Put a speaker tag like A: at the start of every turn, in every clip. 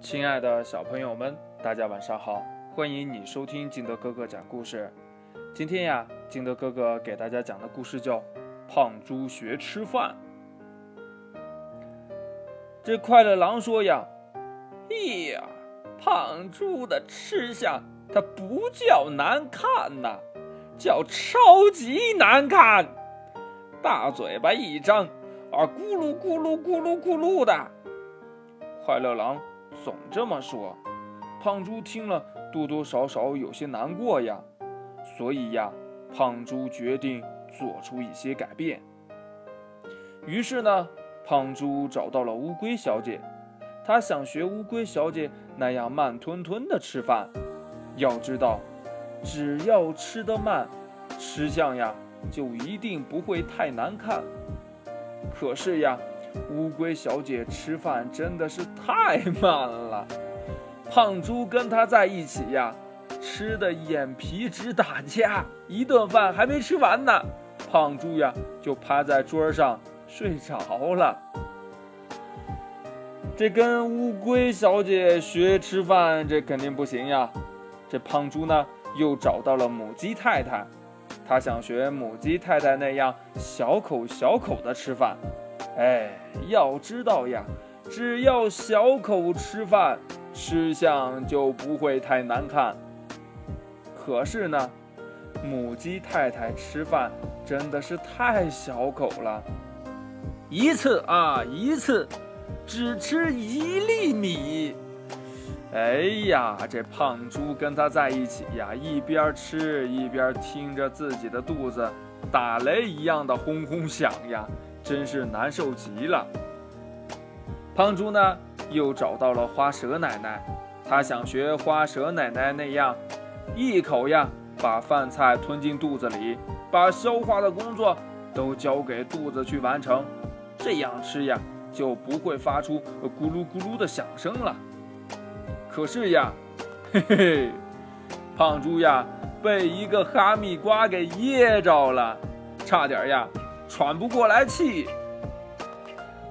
A: 亲爱的小朋友们，大家晚上好！欢迎你收听金德哥哥讲故事。今天呀，金德哥哥给大家讲的故事叫《胖猪学吃饭》。这快乐狼说呀：“
B: 哎呀，胖猪的吃相，它不叫难看呐，叫超级难看。大嘴巴一张，啊，咕噜咕噜咕噜咕噜的。”
A: 快乐狼。总这么说，胖猪听了多多少少有些难过呀，所以呀，胖猪决定做出一些改变。于是呢，胖猪找到了乌龟小姐，他想学乌龟小姐那样慢吞吞的吃饭。要知道，只要吃得慢，吃相呀就一定不会太难看。可是呀。乌龟小姐吃饭真的是太慢了，胖猪跟她在一起呀，吃的眼皮直打架，一顿饭还没吃完呢，胖猪呀就趴在桌上睡着了。这跟乌龟小姐学吃饭，这肯定不行呀。这胖猪呢又找到了母鸡太太，他想学母鸡太太那样小口小口的吃饭。哎，要知道呀，只要小口吃饭，吃相就不会太难看。可是呢，母鸡太太吃饭真的是太小口了，一次啊一次，只吃一粒米。哎呀，这胖猪跟他在一起呀，一边吃一边听着自己的肚子打雷一样的轰轰响呀。真是难受极了。胖猪呢，又找到了花蛇奶奶，他想学花蛇奶奶那样，一口呀把饭菜吞进肚子里，把消化的工作都交给肚子去完成，这样吃呀就不会发出咕噜咕噜的响声了。可是呀，嘿 嘿嘿，胖猪呀被一个哈密瓜给噎着了，差点呀。喘不过来气，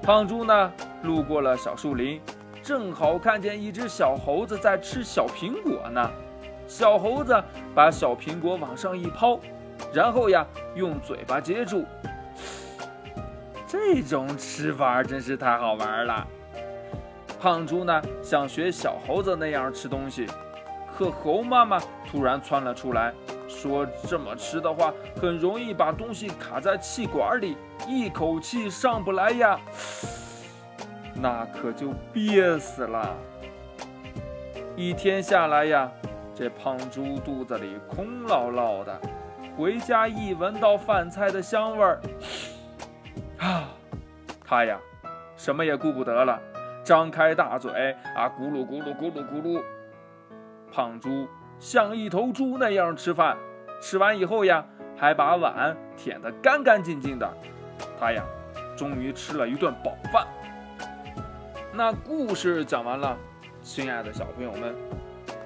A: 胖猪呢？路过了小树林，正好看见一只小猴子在吃小苹果呢。小猴子把小苹果往上一抛，然后呀，用嘴巴接住。这种吃法真是太好玩了。胖猪呢，想学小猴子那样吃东西，可猴妈妈突然窜了出来。说这么吃的话，很容易把东西卡在气管里，一口气上不来呀，那可就憋死了。一天下来呀，这胖猪肚子里空落落的，回家一闻到饭菜的香味儿，啊，他呀，什么也顾不得了，张开大嘴啊，咕噜咕噜咕噜咕噜，胖猪。像一头猪那样吃饭，吃完以后呀，还把碗舔得干干净净的。他呀，终于吃了一顿饱饭。那故事讲完了，亲爱的小朋友们，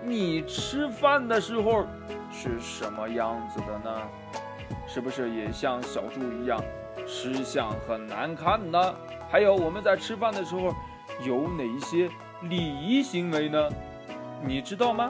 A: 你吃饭的时候是什么样子的呢？是不是也像小猪一样，吃相很难看呢？还有我们在吃饭的时候有哪一些礼仪行为呢？你知道吗？